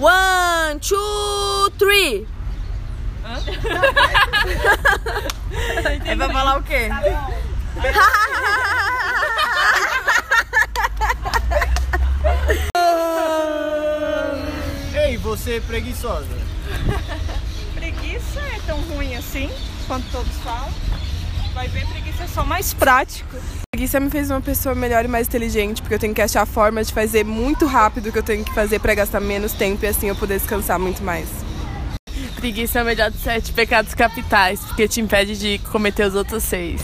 One, two, three. É pra falar o quê? Ei, você preguiçosa. Preguiça é tão ruim assim, quanto todos falam. Vai ver, preguiça é só mais prático. Preguiça me fez uma pessoa melhor e mais inteligente, porque eu tenho que achar formas de fazer muito rápido o que eu tenho que fazer pra gastar menos tempo e assim eu poder descansar muito mais. Preguiça é o melhor dos sete pecados capitais, porque te impede de cometer os outros seis.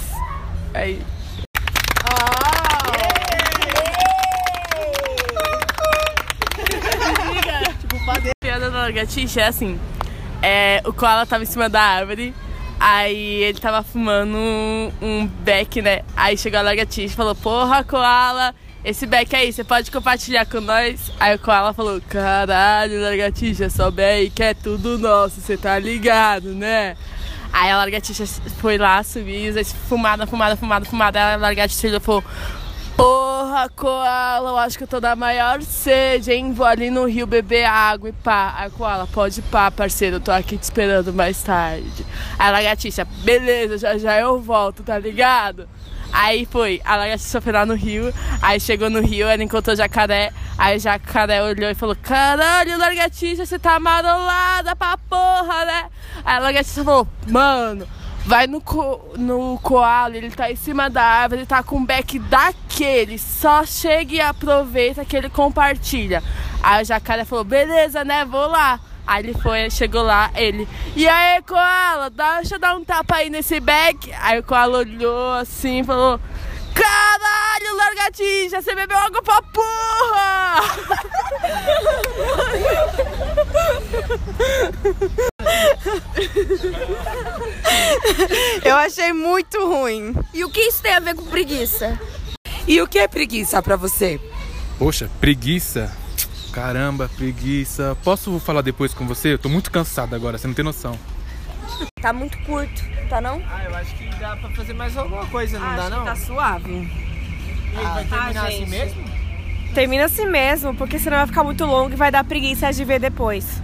Aí. A piada da lagartixa é assim: é, o koala tava em cima da árvore, aí ele tava fumando um, beck, né? Aí chegou a lagartixa e falou: Porra, koala, esse beck aí, você pode compartilhar com nós? Aí o koala falou: Caralho, lagartixa, só beck é tudo nosso, você tá ligado, né? Aí a lagartixa foi lá, subiu, fumada, fumada, fumada, fumada. Aí a lagartixa falou: Porra, Koala, eu acho que eu tô da maior sede, hein? Vou ali no rio beber água e pá. Aí, Koala, pode pá, parceiro, eu tô aqui te esperando mais tarde. Aí lagartixa, beleza, já já eu volto, tá ligado? Aí foi, a lagartixa foi lá no rio, aí chegou no rio, ela encontrou jacaré, aí o jacaré olhou e falou, caralho, lagartixa, você tá amarolada pra porra, né? Aí a lagartixa falou, mano, vai no, co no koala, ele tá em cima da árvore, ele tá com um beck daquele, só chega e aproveita que ele compartilha. Aí o jacaré falou, beleza, né, vou lá. Aí ele foi, chegou lá, ele, e aí, Koala, deixa eu dar um tapa aí nesse beck. Aí o Koala olhou assim e falou, caralho, largatija, você bebeu água pra porra! Eu achei muito ruim. E o que isso tem a ver com preguiça? E o que é preguiça pra você? Poxa, preguiça. Caramba, preguiça. Posso falar depois com você? Eu tô muito cansado agora, você não tem noção. Tá muito curto, tá não? Ah, eu acho que dá pra fazer mais alguma coisa, não dá não? tá suave. E vai terminar assim mesmo? Termina assim mesmo, porque senão vai ficar muito longo e vai dar preguiça de ver depois.